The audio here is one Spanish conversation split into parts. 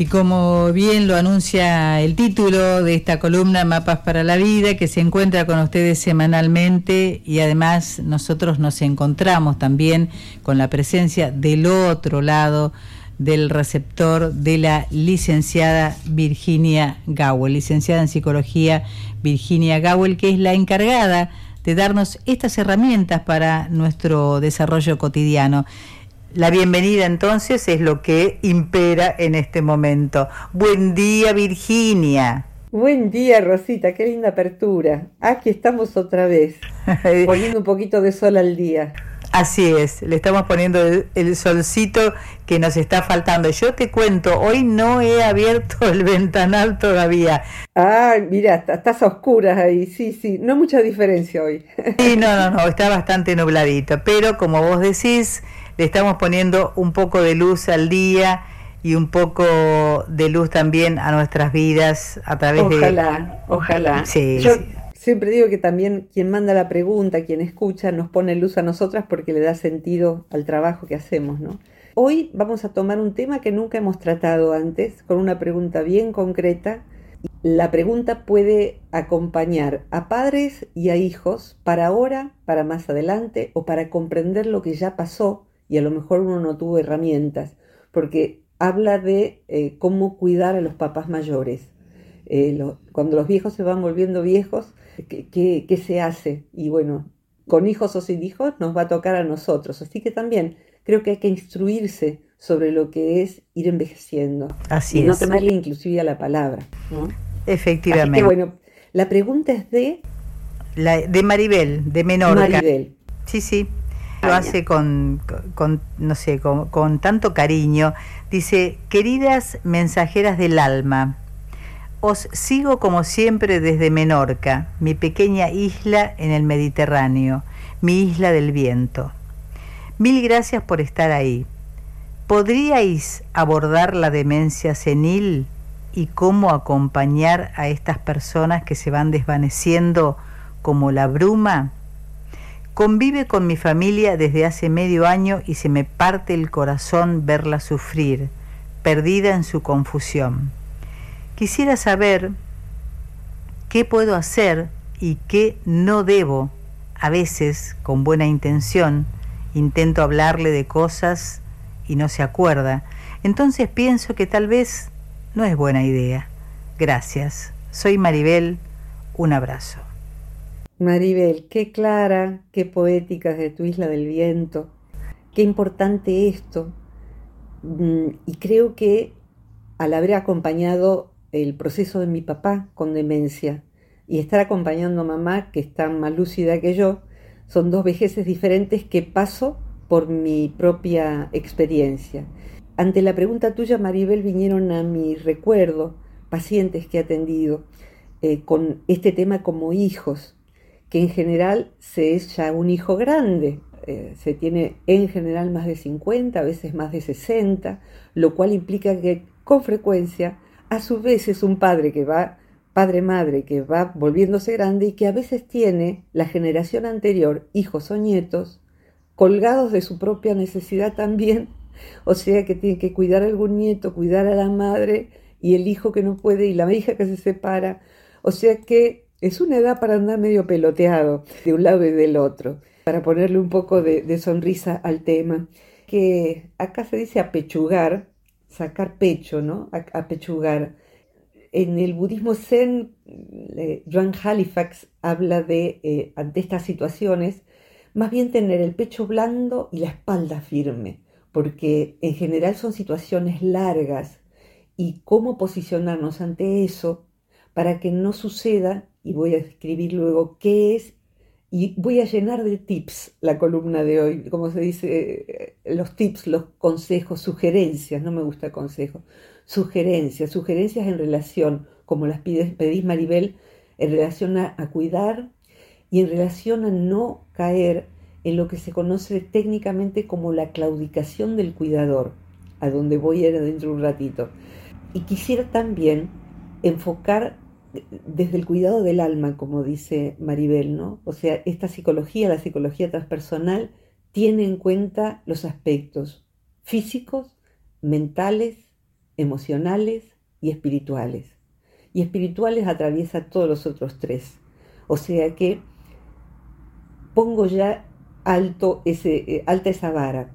Y como bien lo anuncia el título de esta columna, Mapas para la Vida, que se encuentra con ustedes semanalmente y además nosotros nos encontramos también con la presencia del otro lado del receptor de la licenciada Virginia Gawel, licenciada en psicología Virginia Gawel, que es la encargada de darnos estas herramientas para nuestro desarrollo cotidiano. La bienvenida entonces es lo que impera en este momento. Buen día Virginia. Buen día Rosita, qué linda apertura. Aquí estamos otra vez, poniendo un poquito de sol al día. Así es, le estamos poniendo el, solcito que nos está faltando. Yo te cuento, hoy no he abierto el ventanal todavía. Ah, mira, estás a oscuras ahí, sí, sí, no mucha diferencia hoy. Sí, no, no, no, está bastante nubladito, pero como vos decís, le estamos poniendo un poco de luz al día y un poco de luz también a nuestras vidas a través de... Ojalá, ojalá. Sí, Yo siempre digo que también quien manda la pregunta, quien escucha, nos pone luz a nosotras porque le da sentido al trabajo que hacemos, ¿no? Hoy vamos a tomar un tema que nunca hemos tratado antes, con una pregunta bien concreta. La pregunta puede acompañar a padres y a hijos para ahora, para más adelante o para comprender lo que ya pasó y a lo mejor uno no tuvo herramientas, porque habla de eh, cómo cuidar a los papás mayores. Eh, cuando los viejos se van volviendo viejos, ¿qué, ¿qué, se hace? Y bueno, con hijos o sin hijos nos va a tocar a nosotros. Así que también creo que hay que instruirse sobre lo que es ir envejeciendo. Así y no tenerle inclusive a la palabra. Efectivamente. bueno, la pregunta es de... La, de Maribel, de Menorca. Maribel. Sí, sí lo hace con, no sé, con, tanto cariño. Dice, queridas mensajeras del alma, os sigo como siempre desde Menorca, mi pequeña isla en el Mediterráneo, mi isla del viento. Mil gracias por estar ahí. ¿Podríais abordar la demencia senil y cómo acompañar a estas personas que se van desvaneciendo como la bruma? Convive con mi familia desde hace medio año y se me parte el corazón verla sufrir, perdida en su confusión. Quisiera saber qué puedo hacer y qué no debo. A veces, con buena intención, intento hablarle de cosas y no se acuerda. Entonces pienso que tal vez no es buena idea. Gracias. Soy Maribel. Un abrazo. Maribel, qué clara, qué poética de tu isla del viento, qué importante esto. Mm, y creo que al haber acompañado el proceso de mi papá con demencia y estar acompañando a mamá, que está más lúcida que yo, son dos vejeces diferentes que paso por mi propia experiencia. Ante la pregunta tuya, Maribel, vinieron a mi recuerdo pacientes que he atendido eh, con este tema como hijos que en general se es ya un hijo grande, eh, se tiene en general más de 50, a veces más de 60, lo cual implica que con frecuencia a su vez es un padre que va, padre-madre, que va volviéndose grande y que a veces tiene la generación anterior, hijos o nietos, colgados de su propia necesidad también, o sea que tiene que cuidar a algún nieto, cuidar a la madre y el hijo que no puede y la hija que se separa, o sea que es una edad para andar medio peloteado de un lado y del otro, para ponerle un poco de, sonrisa al tema, que acá se dice apechugar, sacar pecho, ¿no? Apechugar. En el budismo zen, Joan Halifax habla de, eh, ante estas situaciones, más bien tener el pecho blando y la espalda firme, porque en general son situaciones largas y cómo posicionarnos ante eso para que no suceda y voy a escribir luego qué es y voy a llenar de tips la columna de hoy, como se dice, eh, los tips, los consejos, sugerencias, no me gusta consejo, sugerencias, sugerencias en relación, como las pides, pedís Maribel, en relación a, a cuidar y en relación a no caer en lo que se conoce técnicamente como la claudicación del cuidador, a donde voy a ir dentro de un ratito. Y quisiera también enfocar desde el cuidado del alma, como dice Maribel, ¿no? O sea, esta psicología, la psicología transpersonal, tiene en cuenta los aspectos físicos, mentales, emocionales y espirituales. Y espirituales atraviesa todos los otros tres. O sea que pongo ya alto ese, eh, alta esa vara.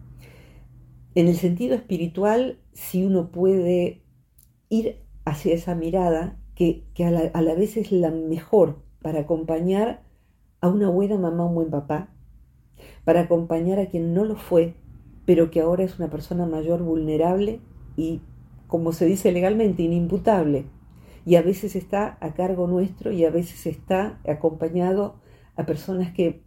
En el sentido espiritual, si uno puede ir hacia esa mirada, que, a, la, a, la, vez es la mejor para acompañar a una buena mamá, un buen papá, para acompañar a quien no lo fue, pero que ahora es una persona mayor vulnerable y, como se dice legalmente, inimputable. Y a veces está a cargo nuestro y a veces está acompañado a personas que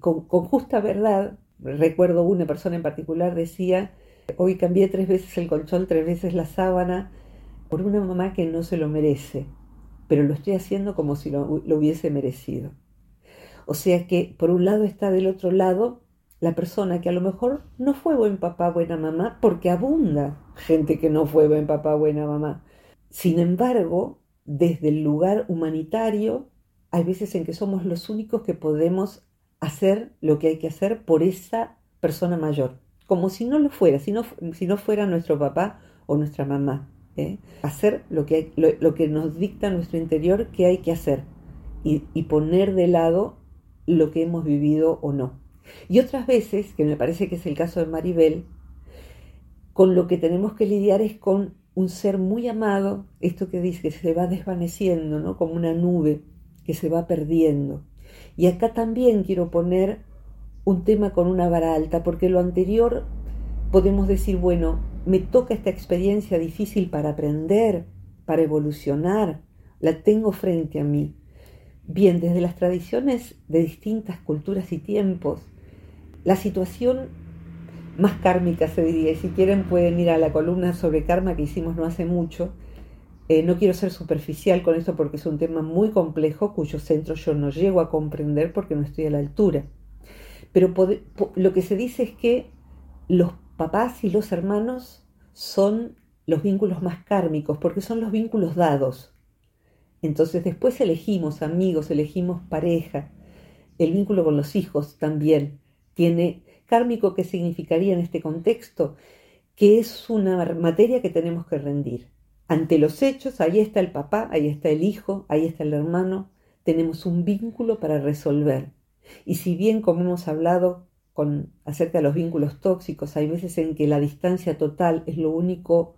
con, justa verdad, recuerdo una persona en particular decía, hoy cambié tres veces el colchón, tres veces la sábana, por una mamá que no se lo merece, pero lo estoy haciendo como si lo, hubiese merecido. O sea que por un lado está del otro lado la persona que a lo mejor no fue buen papá, buena mamá, porque abunda gente que no fue buen papá, buena mamá. Sin embargo, desde el lugar humanitario, hay veces en que somos los únicos que podemos hacer lo que hay que hacer por esa persona mayor, como si no lo fuera, si no, si no fuera nuestro papá o nuestra mamá. ¿Eh? Hacer lo que, lo, que nos dicta nuestro interior que hay que hacer y, y poner de lado lo que hemos vivido o no. Y otras veces, que me parece que es el caso de Maribel, con lo que tenemos que lidiar es con un ser muy amado, esto que dice que se va desvaneciendo, ¿no? Como una nube que se va perdiendo. Y acá también quiero poner un tema con una vara alta, porque lo anterior podemos decir, bueno, me toca esta experiencia difícil para aprender, para evolucionar, la tengo frente a mí. Bien, desde las tradiciones de distintas culturas y tiempos, la situación más kármica se diría, y si quieren pueden ir a la columna sobre karma que hicimos no hace mucho, eh, no quiero ser superficial con esto porque es un tema muy complejo cuyo centro yo no llego a comprender porque no estoy a la altura. Pero lo que se dice es que los papás y los hermanos son los vínculos más kármicos porque son los vínculos dados. Entonces después elegimos amigos, elegimos pareja. El vínculo con los hijos también tiene kármico que significaría en este contexto que es una materia que tenemos que rendir ante los hechos, ahí está el papá, ahí está el hijo, ahí está el hermano, tenemos un vínculo para resolver. Y si bien, como hemos hablado con, acerca de los vínculos tóxicos, hay veces en que la distancia total es lo único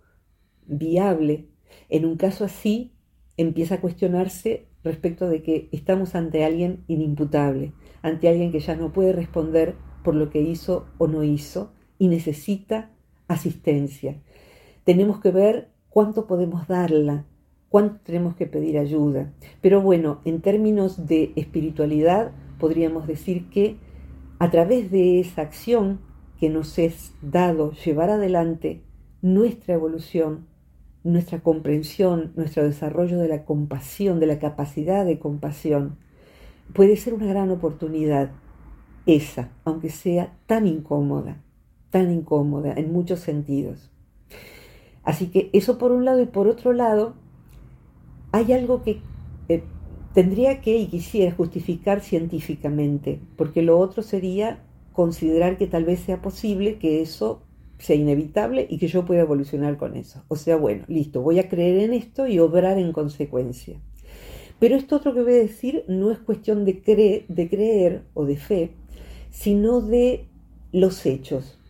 viable, en un caso así empieza a cuestionarse respecto de que estamos ante alguien inimputable, ante alguien que ya no puede responder por lo que hizo o no hizo y necesita asistencia. Tenemos que ver cuánto podemos darla, cuánto tenemos que pedir ayuda. Pero bueno, en términos de espiritualidad, podríamos decir que a través de esa acción que nos es dado llevar adelante nuestra evolución, nuestra comprensión, nuestro desarrollo de la compasión, de la capacidad de compasión, puede ser una gran oportunidad esa, aunque sea tan incómoda, tan incómoda en muchos sentidos. Así que eso por un lado y por otro lado, hay algo que eh, tendría que y quisiera justificar científicamente, porque lo otro sería considerar que tal vez sea posible que eso sea inevitable y que yo pueda evolucionar con eso. O sea, bueno, listo, voy a creer en esto y obrar en consecuencia. Pero esto otro que voy a decir no es cuestión de, creer o de fe, sino de los hechos.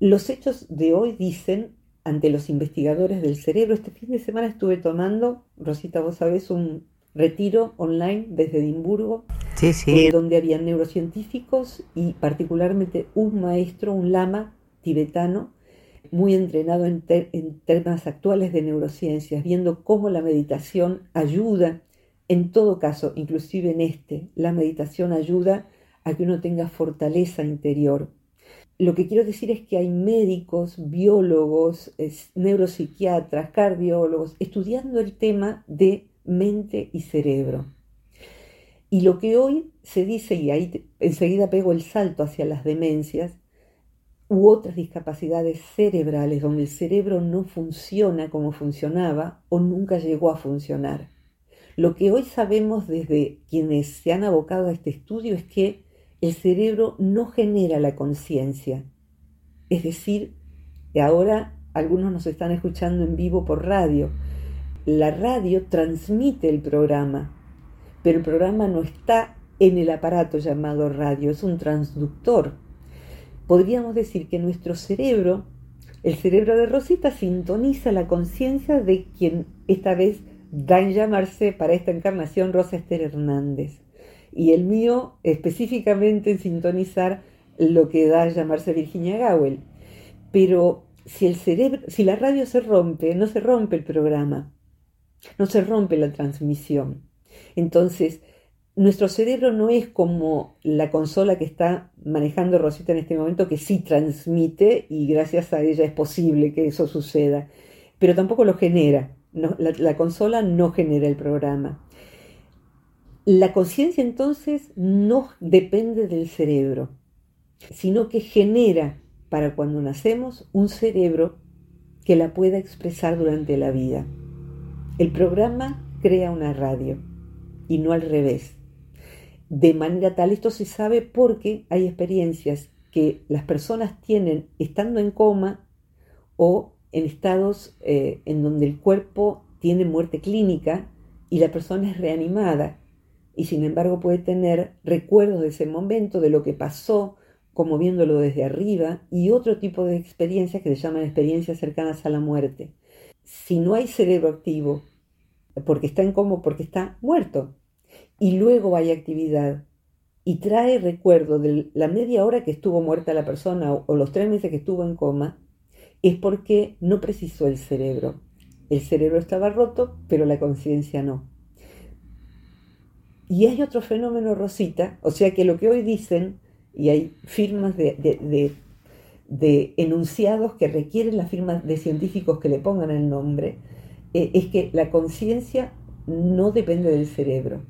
Los hechos de hoy dicen ante los investigadores del cerebro. Este fin de semana estuve tomando, Rosita, vos sabés, un retiro online desde Edimburgo, eh, donde había neurocientíficos y particularmente un maestro, un lama tibetano, muy entrenado en, en temas actuales de neurociencias, viendo cómo la meditación ayuda, en todo caso, inclusive en este, la meditación ayuda a que uno tenga fortaleza interior, lo que quiero decir es que hay médicos, biólogos, neuropsiquiatras, cardiólogos, estudiando el tema de mente y cerebro. Y lo que hoy se dice, y ahí enseguida pego el salto hacia las demencias, u otras discapacidades cerebrales donde el cerebro no funciona como funcionaba o nunca llegó a funcionar. Lo que hoy sabemos desde quienes se han abocado a este estudio es que el cerebro no genera la conciencia. Es decir, ahora algunos nos están escuchando en vivo por radio. La radio transmite el programa, pero el programa no está en el aparato llamado radio, es un transductor. Podríamos decir que nuestro cerebro, el cerebro de Rosita, sintoniza la conciencia de quien esta vez da en llamarse para esta encarnación Rosa Esther Hernández. Y el mío específicamente en sintonizar lo que da a llamarse Virginia Gowell. Pero si la radio se rompe, no se rompe el programa, no se rompe la transmisión. Entonces, nuestro cerebro no es como la consola que está manejando Rosita en este momento, que sí transmite y gracias a ella es posible que eso suceda, pero tampoco lo genera. la, consola no genera el programa. La conciencia entonces no depende del cerebro, sino que genera para cuando nacemos un cerebro que la pueda expresar durante la vida. El programa crea una radio y no al revés. De manera tal, esto se sabe porque hay experiencias que las personas tienen estando en coma o en estados eh, en donde el cuerpo tiene muerte clínica y la persona es reanimada y sin embargo puede tener recuerdos de ese momento, de lo que pasó, como viéndolo desde arriba, y otro tipo de experiencias que se llaman experiencias cercanas a la muerte. Si no hay cerebro activo, porque está en coma, porque está muerto, y luego hay actividad, y trae recuerdo de la media hora que estuvo muerta la persona o, o los tres meses que estuvo en coma, es porque no precisó el cerebro. El cerebro estaba roto, pero la conciencia no. Y hay otro fenómeno, Rosita, o sea que lo que hoy dicen y hay firmas de, enunciados que requieren las firmas de científicos que le pongan el nombre, eh, es que la conciencia no depende del cerebro,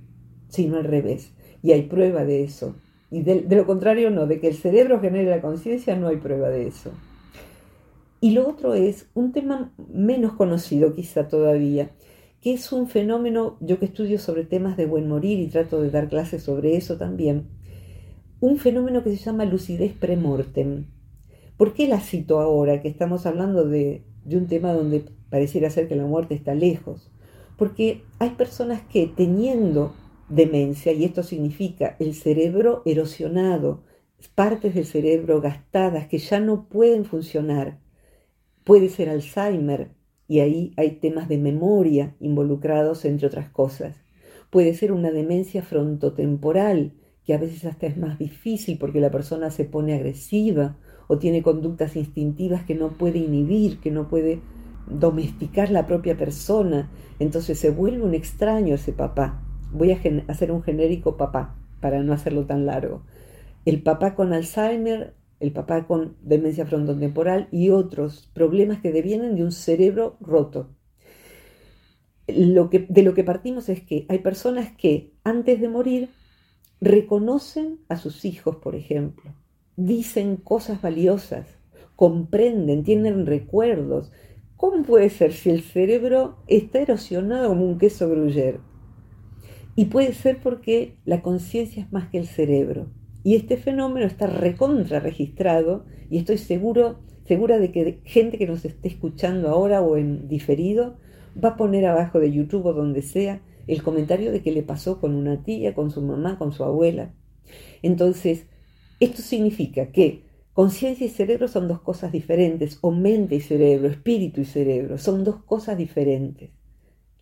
sino al revés. Y hay prueba de eso. Y de, de lo contrario no, de que el cerebro genere la conciencia no hay prueba de eso. Y lo otro es un tema menos conocido quizá todavía, que es un fenómeno, yo que estudio sobre temas de buen morir y trato de dar clases sobre eso también, un fenómeno que se llama lucidez premortem. ¿Por qué la cito ahora, que estamos hablando de, un tema donde pareciera ser que la muerte está lejos? Porque hay personas que teniendo demencia, y esto significa el cerebro erosionado, partes del cerebro gastadas que ya no pueden funcionar, puede ser Alzheimer, y ahí hay temas de memoria involucrados, entre otras cosas. Puede ser una demencia frontotemporal, que a veces hasta es más difícil porque la persona se pone agresiva o tiene conductas instintivas que no puede inhibir, que no puede domesticar la propia persona. Entonces se vuelve un extraño ese papá. Voy a hacer un genérico papá para no hacerlo tan largo. El papá con Alzheimer, el papá con demencia frontotemporal y otros problemas que devienen de un cerebro roto. Lo que, de lo que partimos es que hay personas que antes de morir reconocen a sus hijos, por ejemplo, dicen cosas valiosas, comprenden, tienen recuerdos. ¿Cómo puede ser si el cerebro está erosionado como un queso gruyere? Y puede ser porque la conciencia es más que el cerebro. Y este fenómeno está recontra registrado y estoy seguro, segura de que gente que nos esté escuchando ahora o en diferido va a poner abajo de YouTube o donde sea el comentario de que le pasó con una tía, con su mamá, con su abuela. Entonces, esto significa que conciencia y cerebro son dos cosas diferentes, o mente y cerebro, espíritu y cerebro, son dos cosas diferentes,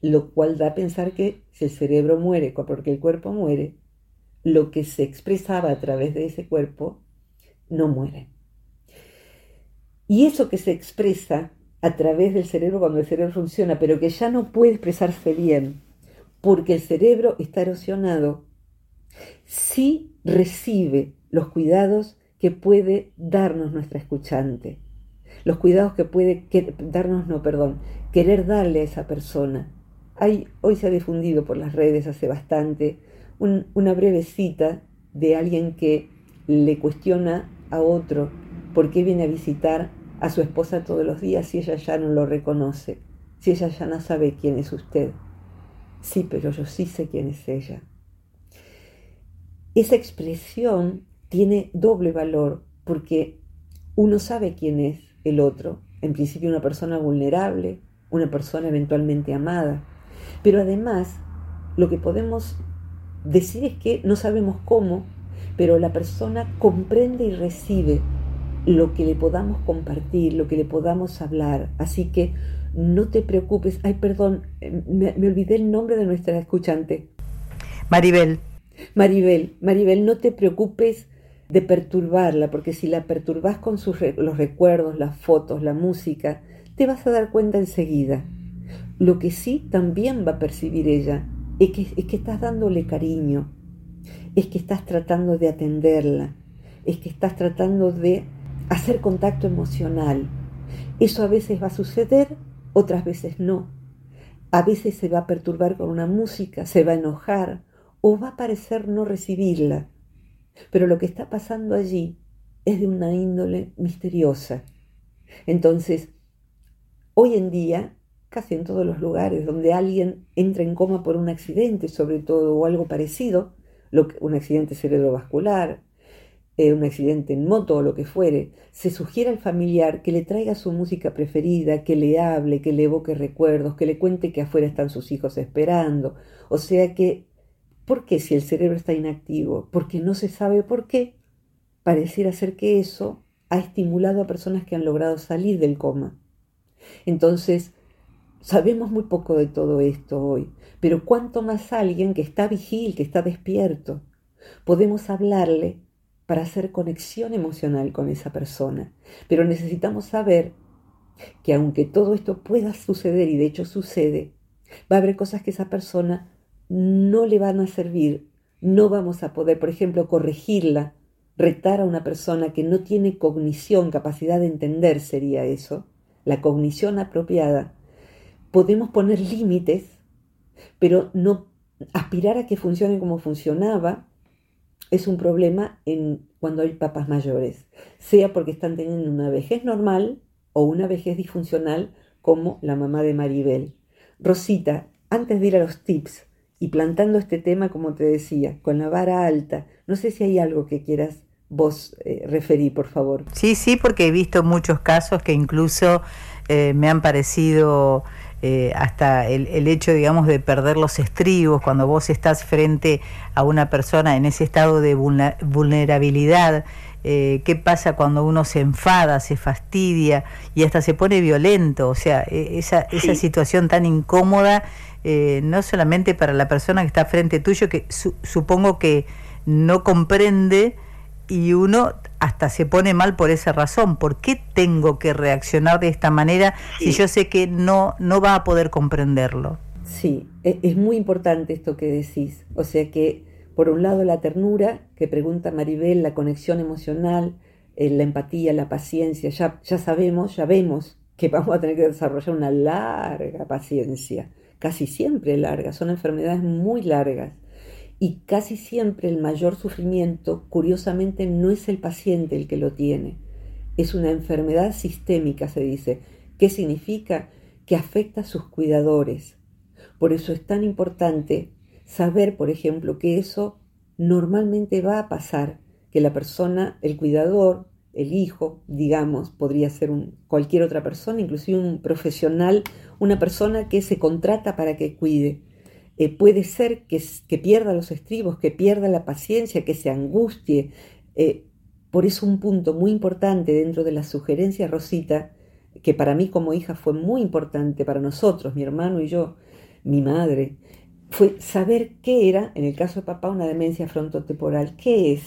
lo cual da a pensar que si el cerebro muere porque el cuerpo muere, lo que se expresaba a través de ese cuerpo no muere. Y eso que se expresa a través del cerebro cuando el cerebro funciona, pero que ya no puede expresarse bien, porque el cerebro está erosionado, sí recibe los cuidados que puede darnos nuestra escuchante, los cuidados que puede darnos, no, perdón, querer darle a esa persona. Hay, hoy se ha difundido por las redes hace bastante una breve cita de alguien que le cuestiona a otro por qué viene a visitar a su esposa todos los días si ella ya no lo reconoce, si ella ya no sabe quién es usted. Sí, pero yo sí sé quién es ella. Esa expresión tiene doble valor porque uno sabe quién es el otro, en principio una persona vulnerable, una persona eventualmente amada, pero además lo que podemos decir es que no sabemos cómo, pero la persona comprende y recibe lo que le podamos compartir, lo que le podamos hablar. Así que no te preocupes. Ay, perdón, me, olvidé el nombre de nuestra escuchante. Maribel. Maribel, Maribel, no te preocupes de perturbarla, porque si la perturbas con sus, los recuerdos, las fotos, la música, te vas a dar cuenta enseguida. Lo que sí también va a percibir ella es que, es que estás dándole cariño, es que estás tratando de atenderla, es que estás tratando de hacer contacto emocional. Eso a veces va a suceder, otras veces no. A veces se va a perturbar con una música, se va a enojar o va a parecer no recibirla. Pero lo que está pasando allí es de una índole misteriosa. Entonces, hoy en día, casi en todos los lugares donde alguien entra en coma por un accidente, sobre todo, o algo parecido, un accidente cerebrovascular, eh, un accidente en moto o lo que fuere, se sugiere al familiar que le traiga su música preferida, que le hable, que le evoque recuerdos, que le cuente que afuera están sus hijos esperando. O sea que, ¿por qué si el cerebro está inactivo? Porque no se sabe por qué. Pareciera ser que eso ha estimulado a personas que han logrado salir del coma. Entonces, sabemos muy poco de todo esto hoy, pero cuánto más alguien que está vigil, que está despierto. Podemos hablarle para hacer conexión emocional con esa persona. Pero necesitamos saber que aunque todo esto pueda suceder, y de hecho sucede, va a haber cosas que esa persona no le van a servir, no vamos a poder, por ejemplo, corregirla, retar a una persona que no tiene cognición, capacidad de entender sería eso, la cognición apropiada. Podemos poner límites, pero no aspirar a que funcione como funcionaba es un problema cuando hay papás mayores, sea porque están teniendo una vejez normal o una vejez disfuncional como la mamá de Maribel. Rosita, antes de ir a los tips y plantando este tema, como te decía, con la vara alta, no sé si hay algo que quieras vos eh, referir, por favor. Sí, sí, porque he visto muchos casos que incluso eh, me han parecido eh, hasta el, hecho, digamos, de perder los estribos, cuando vos estás frente a una persona en ese estado de vulnerabilidad, eh, qué pasa cuando uno se enfada, se fastidia y hasta se pone violento, o sea, e, esa, situación tan incómoda, eh, no solamente para la persona que está frente tuyo, que supongo que no comprende y uno hasta se pone mal por esa razón. ¿Por qué tengo que reaccionar de esta manera si yo sé que no, no va a poder comprenderlo? Sí, e, es muy importante esto que decís. O sea que, por un lado, la ternura, que pregunta Maribel, la conexión emocional, eh, la empatía, la paciencia, ya, ya sabemos, ya vemos que vamos a tener que desarrollar una larga paciencia, casi siempre larga, son enfermedades muy largas y casi siempre el mayor sufrimiento, curiosamente, no es el paciente el que lo tiene. Es una enfermedad sistémica, se dice. ¿Qué significa? Que afecta a sus cuidadores. Por eso es tan importante saber, por ejemplo, que eso normalmente va a pasar, que la persona, el cuidador, el hijo, digamos, podría ser cualquier otra persona, inclusive un profesional, una persona que se contrata para que cuide eh, puede ser que, que, pierda los estribos, que pierda la paciencia, que se angustie. Eh, por eso un punto muy importante dentro de la sugerencia Rosita, que para mí como hija fue muy importante, para nosotros, mi hermano y yo, mi madre, fue saber qué era, en el caso de papá, una demencia frontotemporal, qué es.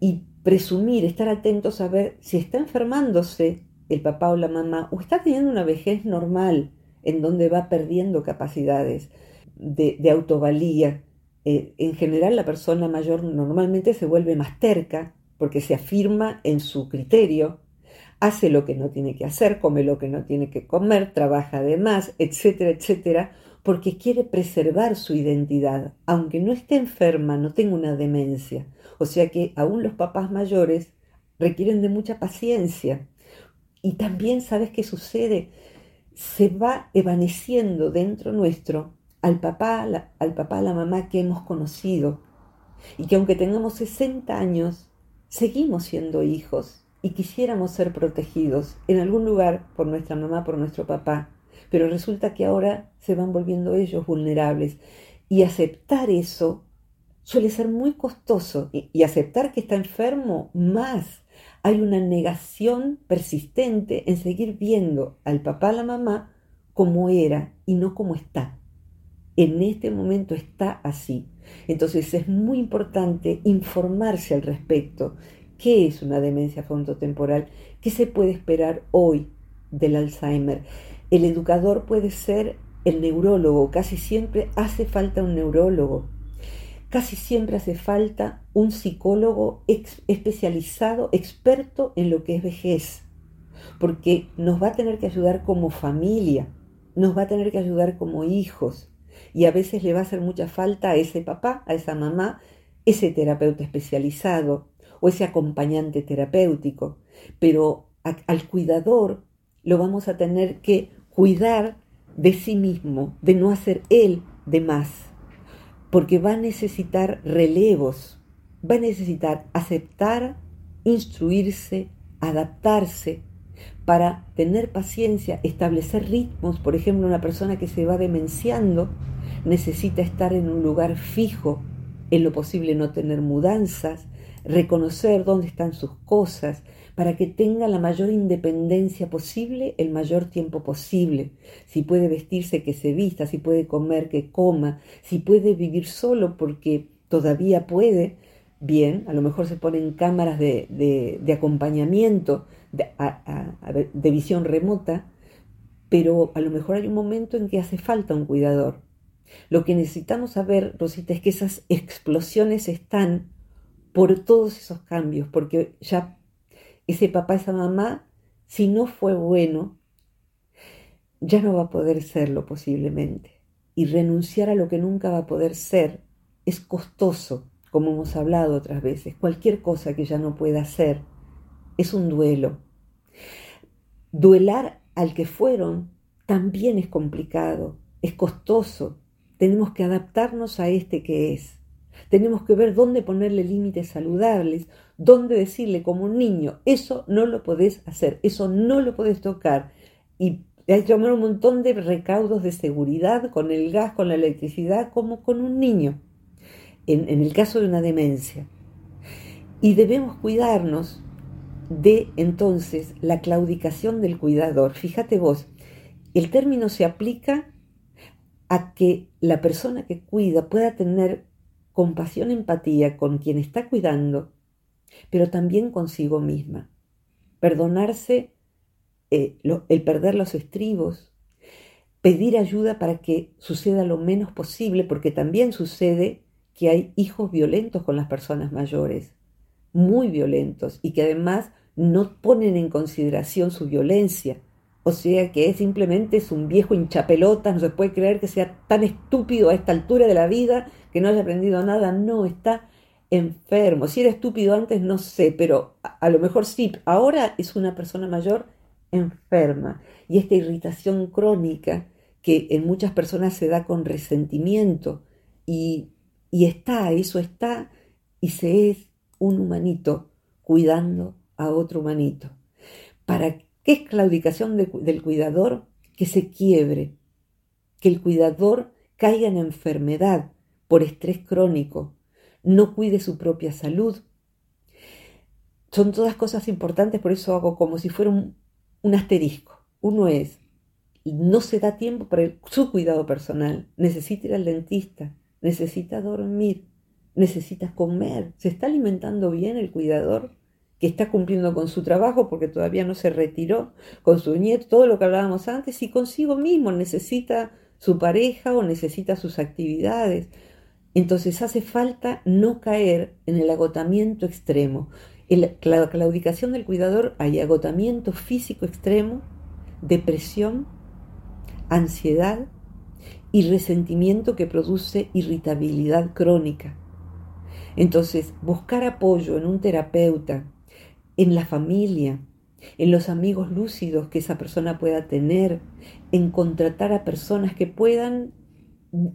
Y presumir, estar atentos a ver si está enfermándose el papá o la mamá o está teniendo una vejez normal en donde va perdiendo capacidades de, autovalía. Eh, en general la persona mayor normalmente se vuelve más terca porque se afirma en su criterio, hace lo que no tiene que hacer, come lo que no tiene que comer, trabaja de más, etcétera, etcétera, porque quiere preservar su identidad, aunque no esté enferma, no tenga una demencia. O sea que aún los papás mayores requieren de mucha paciencia. Y también, ¿sabes qué sucede? Se va evaneciendo dentro nuestro al papá, al papá, la mamá que hemos conocido. Y que aunque tengamos 60 años, seguimos siendo hijos y quisiéramos ser protegidos en algún lugar por nuestra mamá, por nuestro papá. Pero resulta que ahora se van volviendo ellos vulnerables. Y aceptar eso suele ser muy costoso. Y, aceptar que está enfermo más. Hay una negación persistente en seguir viendo al papá, a la mamá, como era y no como está en este momento está así. Entonces es muy importante informarse al respecto. ¿Qué es una demencia frontotemporal? ¿Qué se puede esperar hoy del Alzheimer? El educador puede ser el neurólogo, casi siempre hace falta un neurólogo, casi siempre hace falta un psicólogo especializado, experto en lo que es vejez, porque nos va a tener que ayudar como familia, nos va a tener que ayudar como hijos, y a veces le va a hacer mucha falta a ese papá, a esa mamá, ese terapeuta especializado o ese acompañante terapéutico. Pero al cuidador lo vamos a tener que cuidar de sí mismo, de no hacer él de más, porque va a necesitar relevos, va a necesitar aceptar, instruirse, adaptarse, para tener paciencia, establecer ritmos, por ejemplo, una persona que se va demenciando necesita estar en un lugar fijo, en lo posible no tener mudanzas, reconocer dónde están sus cosas, para que tenga la mayor independencia posible el mayor tiempo posible. Si puede vestirse, que se vista, si puede comer, que coma, si puede vivir solo porque todavía puede, bien, a lo mejor se ponen cámaras de, acompañamiento, de visión remota, pero a lo mejor hay un momento en que hace falta un cuidador lo que necesitamos saber, Rosita, es que esas explosiones están por todos esos cambios, porque ya ese papá, esa mamá, si no fue bueno, ya no va a poder serlo posiblemente. Y renunciar a lo que nunca va a poder ser es costoso, como hemos hablado otras veces. Cualquier cosa que ya no pueda ser es un duelo. Duelar al que fueron también es complicado, es costoso, tenemos que adaptarnos a este que es. Tenemos que ver dónde ponerle límites saludables, dónde decirle como un niño, eso no lo podés hacer, eso no lo podés tocar. Y hay que tomar un montón de recaudos de seguridad con el gas, con la electricidad, como con un niño, en, en el caso de una demencia. Y debemos cuidarnos de entonces la claudicación del cuidador. Fíjate vos, el término se aplica a que la persona que cuida pueda tener compasión, empatía con quien está cuidando, pero también consigo misma. Perdonarse eh, el perder los estribos, pedir ayuda para que suceda lo menos posible, porque también sucede que hay hijos violentos con las personas mayores, muy violentos, y que además no ponen en consideración su violencia o sea que simplemente es un viejo hinchapelota, no se puede creer que sea tan estúpido a esta altura de la vida, que no haya aprendido nada. No, está enfermo. Si era estúpido antes, no sé, pero a, lo mejor sí. Ahora es una persona mayor enferma. Y esta irritación crónica que en muchas personas se da con resentimiento y, y está, eso está, y se es un humanito cuidando a otro humanito. Para ¿Qué es claudicación del cuidador? Que se quiebre, que el cuidador caiga en enfermedad por estrés crónico, no cuide su propia salud. Son todas cosas importantes, por eso hago como si fuera un, asterisco. Uno es, no se da tiempo para su cuidado personal, necesita ir al dentista, necesita dormir, necesita comer, ¿se está alimentando bien el cuidador? que está cumpliendo con su trabajo porque todavía no se retiró, con su nieto, todo lo que hablábamos antes, y consigo mismo necesita su pareja o necesita sus actividades. Entonces hace falta no caer en el agotamiento extremo. En la claudicación del cuidador hay agotamiento físico extremo, depresión, ansiedad y resentimiento que produce irritabilidad crónica. Entonces, buscar apoyo en un terapeuta, en la familia, en los amigos lúcidos que esa persona pueda tener, en contratar a personas que puedan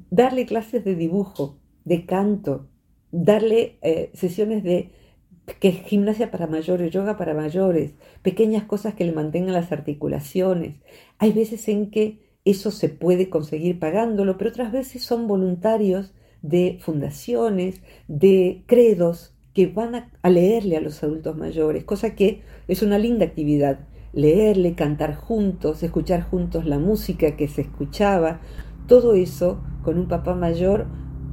darle clases de dibujo, de canto, darle eh, sesiones de que gimnasia para mayores, yoga para mayores, pequeñas cosas que le mantengan las articulaciones. Hay veces en que eso se puede conseguir pagándolo, pero otras veces son voluntarios de fundaciones, de credos que van a, leerle a los adultos mayores, cosa que es una linda actividad. Leerle, cantar juntos, escuchar juntos la música que se escuchaba, todo eso con un papá mayor,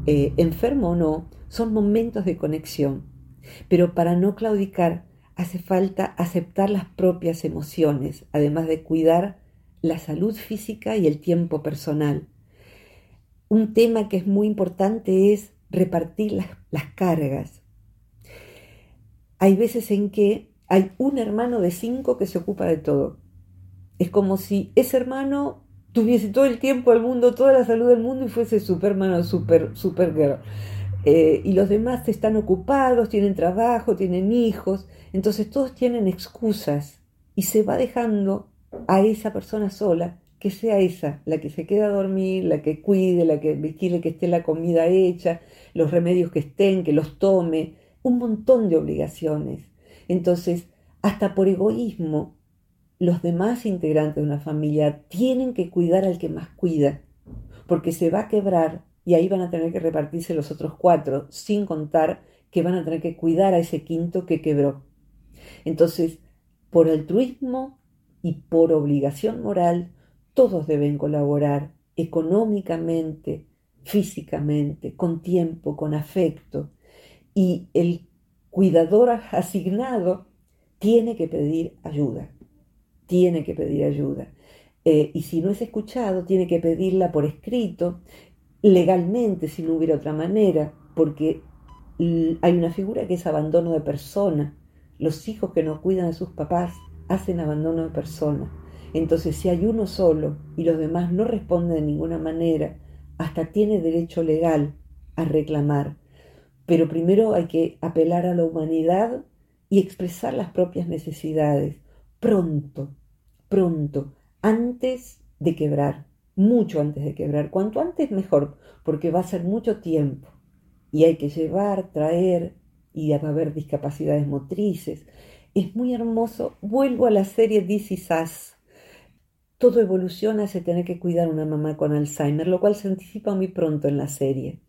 eh, enfermo o no, son momentos de conexión. Pero para no claudicar, hace falta aceptar las propias emociones, además de cuidar la salud física y el tiempo personal. Un tema que es muy importante es repartir las, cargas. Hay veces en que hay un hermano de cinco que se ocupa de todo. Es como si ese hermano tuviese todo el tiempo del mundo, toda la salud del mundo y fuese Superman o super, Supergirl. Eh, y los demás están ocupados, tienen trabajo, tienen hijos, entonces todos tienen excusas y se va dejando a esa persona sola, que sea esa, la que se queda a dormir, la que cuide, la que vigile que esté la comida hecha, los remedios que estén, que los tome, un montón de obligaciones. Entonces, hasta por egoísmo, los demás integrantes de una familia tienen que cuidar al que más cuida, porque se va a quebrar y ahí van a tener que repartirse los otros cuatro, sin contar que van a tener que cuidar a ese quinto que quebró. Entonces, por altruismo y por obligación moral, todos deben colaborar económicamente, físicamente, con tiempo, con afecto. Y el cuidador asignado tiene que pedir ayuda, tiene que pedir ayuda. Eh, y si no es escuchado, tiene que pedirla por escrito, legalmente, si no hubiera otra manera, porque hay una figura que es abandono de persona. Los hijos que no cuidan a sus papás hacen abandono de persona. Entonces, si hay uno solo y los demás no responden de ninguna manera, hasta tiene derecho legal a reclamar. Pero primero hay que apelar a la humanidad y expresar las propias necesidades, pronto, pronto, antes de quebrar, mucho antes de quebrar. Cuanto antes mejor, porque va a ser mucho tiempo. Y hay que llevar, traer, y va a haber discapacidades motrices es muy hermoso. Vuelvo a la serie This Is Todo evoluciona hacia tener que cuidar a una mamá con Alzheimer, lo cual se anticipa muy pronto en la serie.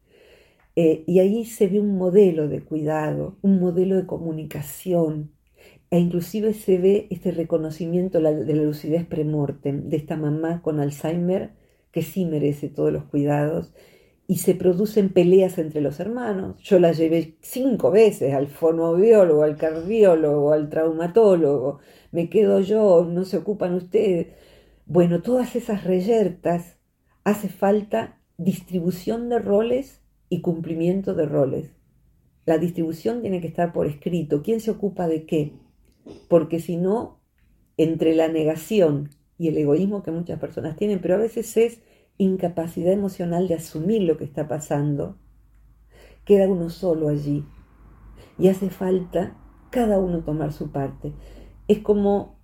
Eh, y ahí se ve un modelo de cuidado, un modelo de comunicación, e inclusive se ve este reconocimiento de la lucidez premortem de esta mamá con Alzheimer que sí merece todos los cuidados y se producen peleas entre los hermanos. Yo la llevé cinco veces al fonobiólogo, al cardiólogo, al traumatólogo. Me quedo yo, no se ocupan ustedes. Bueno, todas esas reyertas hace falta distribución de roles y cumplimiento de roles. La distribución tiene que estar por escrito. ¿Quién se ocupa de qué? Porque si no, entre la negación y el egoísmo que muchas personas tienen, pero a veces es incapacidad emocional de asumir lo que está pasando, queda uno solo allí y hace falta cada uno tomar su parte. Es como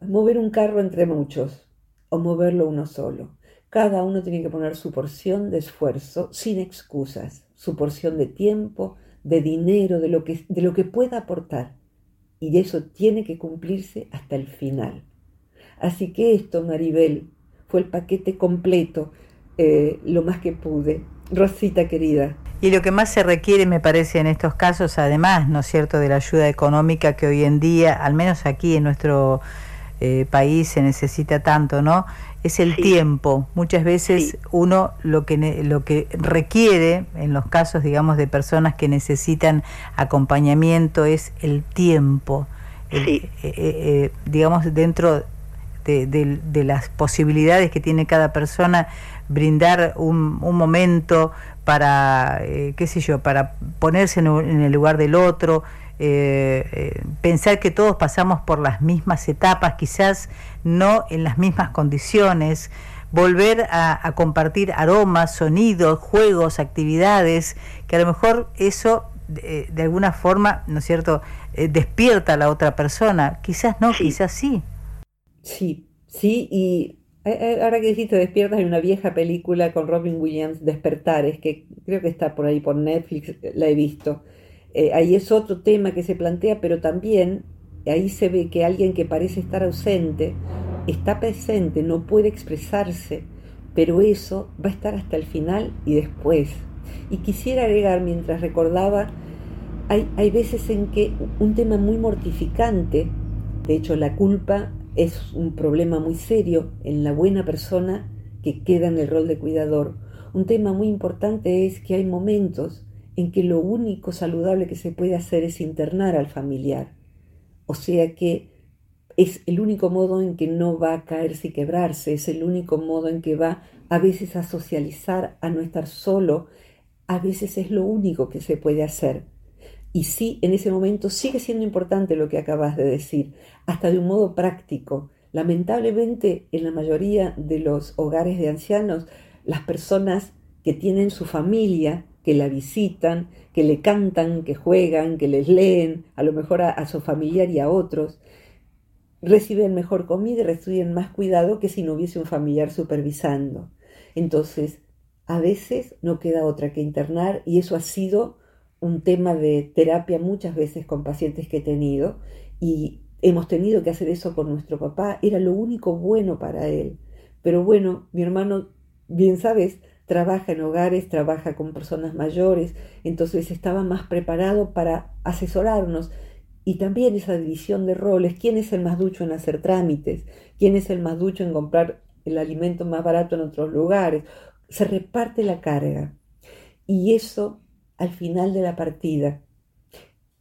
mover un carro entre muchos o moverlo uno solo. Cada uno tiene que poner su porción de esfuerzo sin excusas, su porción de tiempo, de dinero, de lo que, pueda aportar. Y eso tiene que cumplirse hasta el final. Así que esto, Maribel, fue el paquete completo, eh, lo más que pude. Rosita querida. Y lo que más se requiere, me parece, en estos casos, además, ¿no es cierto?, de la ayuda económica que hoy en día, al menos aquí en nuestro eh, país, se necesita tanto, ¿no? Es el tiempo. Muchas veces uno lo que, lo que requiere, en los casos, digamos, de personas que necesitan acompañamiento, es el tiempo. Eh, digamos, dentro de, las posibilidades que tiene cada persona, brindar un, momento para, eh, qué sé yo, para ponerse en, el lugar del otro, eh, eh, pensar que todos pasamos por las mismas etapas, quizás no en las mismas condiciones. volver a, compartir aromas, sonidos, juegos, actividades, que a lo mejor eso de, alguna forma, ¿no es cierto?, eh, despierta a la otra persona. Quizás no, quizás sí. Sí, sí, y eh, eh, ahora que dijiste despiertas, hay una vieja película con Robin Williams, Despertares, que creo que está por ahí por Netflix, la he visto. Ahí es otro tema que se plantea, pero también ahí se ve que alguien que parece estar ausente está presente, no puede expresarse, pero eso va a estar hasta el final y después. Y quisiera agregar, mientras recordaba, hay, hay veces en que un tema muy mortificante, de hecho la culpa es un problema muy serio en la buena persona que queda en el rol de cuidador. Un tema muy importante es que hay momentos en que lo único saludable que se puede hacer es internar al familiar. O sea que es el único modo en que no va a caerse y quebrarse, es el único modo en que va a veces a socializar, a no estar solo, a veces es lo único que se puede hacer. Y sí, en ese momento sigue siendo importante lo que acabas de decir, hasta de un modo práctico. Lamentablemente, en la mayoría de los hogares de ancianos, las personas que tienen su familia, que la visitan, que le cantan, que juegan, que les leen, a lo mejor a, su familiar y a otros, reciben mejor comida y reciben más cuidado que si no hubiese un familiar supervisando. Entonces, a veces no queda otra que internar y eso ha sido un tema de terapia muchas veces con pacientes que he tenido y hemos tenido que hacer eso con nuestro papá, era lo único bueno para él. Pero bueno, mi hermano, bien sabes, trabaja en hogares, trabaja con personas mayores, entonces estaba más preparado para asesorarnos y también esa división de roles, quién es el más ducho en hacer trámites, quién es el más ducho en comprar el alimento más barato en otros lugares. Se reparte la carga. Y eso al final de la partida,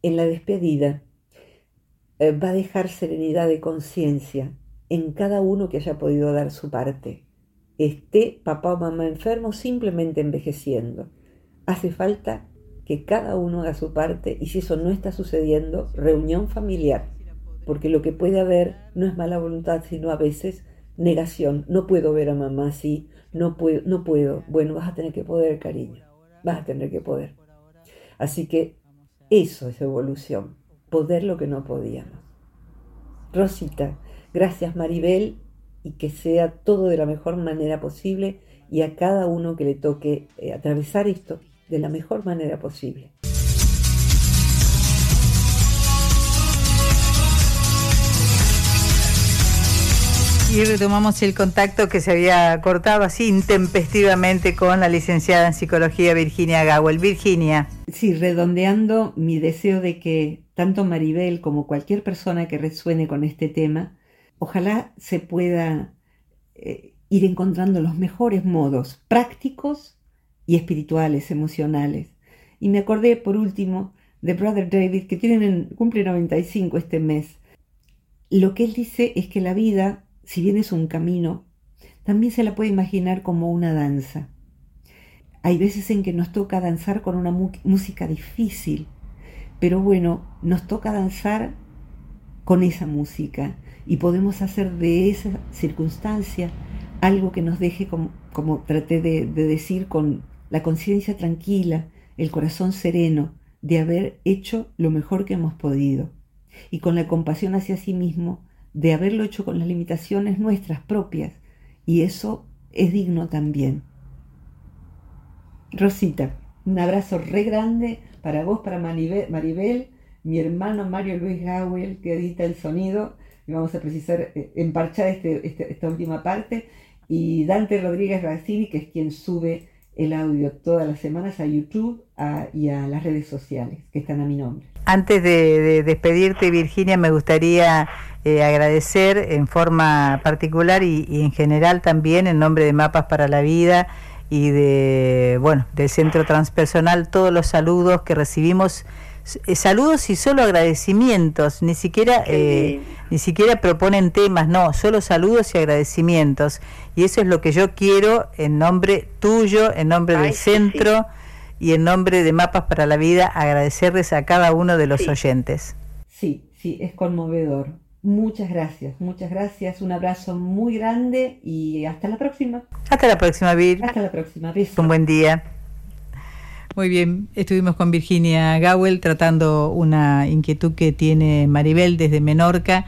en la despedida, eh, va a dejar serenidad de conciencia en cada uno que haya podido dar su parte. Esté papá o mamá enfermo simplemente envejeciendo. Hace falta que cada uno haga su parte y si eso no está sucediendo, reunión familiar, porque lo que puede haber no es mala voluntad, sino a veces negación. No puedo ver a mamá así, no puedo, no puedo. Bueno, vas a tener que poder, cariño, vas a tener que poder. Así que eso es evolución, poder lo que no podíamos. Rosita, gracias Maribel y que sea todo de la mejor manera posible y a cada uno que le toque eh, atravesar esto de la mejor manera posible. Y retomamos el contacto que se había cortado así intempestivamente con la licenciada en psicología Virginia Gawel. Virginia. Sí, redondeando mi deseo de que tanto Maribel como cualquier persona que resuene con este tema, ojalá se pueda eh, ir encontrando los mejores modos prácticos y espirituales, emocionales. Y me acordé, por último, de Brother David, que tiene, cumple 95 este mes. Lo que él dice es que la vida, si bien es un camino, también se la puede imaginar como una danza. Hay veces en que nos toca danzar con una música difícil, pero bueno, nos toca danzar con esa música y podemos hacer de esa circunstancia algo que nos deje, como, como traté de decir, con la conciencia tranquila, el corazón sereno de haber hecho lo mejor que hemos podido. Y con la compasión hacia sí mismo de haberlo hecho con las limitaciones nuestras propias. Y eso es digno también. Rosita, un abrazo re grande para vos, para Maribel, mi hermano Mario Luis Gawel que edita el sonido y vamos a precisar eh, emparchar este, este, esta última parte y Dante Rodríguez Racini que es quien sube el audio todas las semanas a YouTube y a las redes sociales que están a mi nombre. Antes de, despedirte, Virginia, me gustaría eh, agradecer en forma particular y, en general también en nombre de Mapas para la Vida y de bueno del Centro Transpersonal todos los saludos que recibimos saludos y solo agradecimientos, ni siquiera eh, ni siquiera proponen temas, no, solo saludos y agradecimientos. Y eso es lo que yo quiero en nombre tuyo, en nombre del centro y en nombre de Mapas para la Vida, agradecerles a cada uno de los oyentes. Sí, sí, es conmovedor. Muchas gracias, muchas gracias. Un abrazo muy grande y hasta la próxima. Hasta la próxima, Vir. Hasta la próxima. Un buen día. Muy bien, estuvimos con Virginia Gawel tratando una inquietud que tiene Maribel desde Menorca,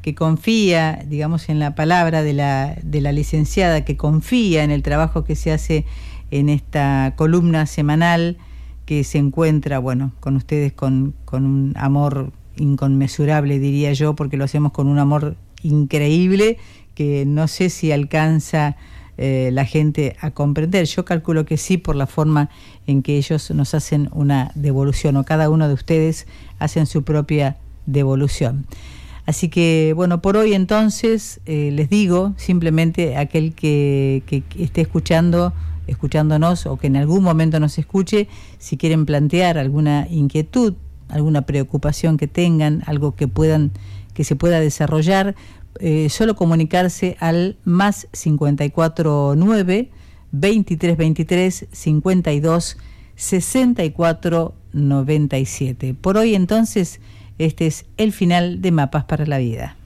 que confía, digamos, en la palabra de la, de la licenciada, que confía en el trabajo que se hace en esta columna semanal que se encuentra, bueno, con ustedes con, con un amor inconmensurable, diría yo, porque lo hacemos con un amor increíble que no sé si alcanza eh, la gente a comprender. Yo calculo que sí por la forma en que ellos nos hacen una devolución o cada uno de ustedes hacen su propia devolución. Así que bueno, por hoy entonces eh, les digo simplemente aquel que, que, esté escuchando, escuchándonos o que en algún momento nos escuche, si quieren plantear alguna inquietud, alguna preocupación que tengan, algo que puedan que se pueda desarrollar, eh, solo comunicarse al más 549 2323 52 64 97. Por hoy entonces, este es el final de Mapas para la Vida.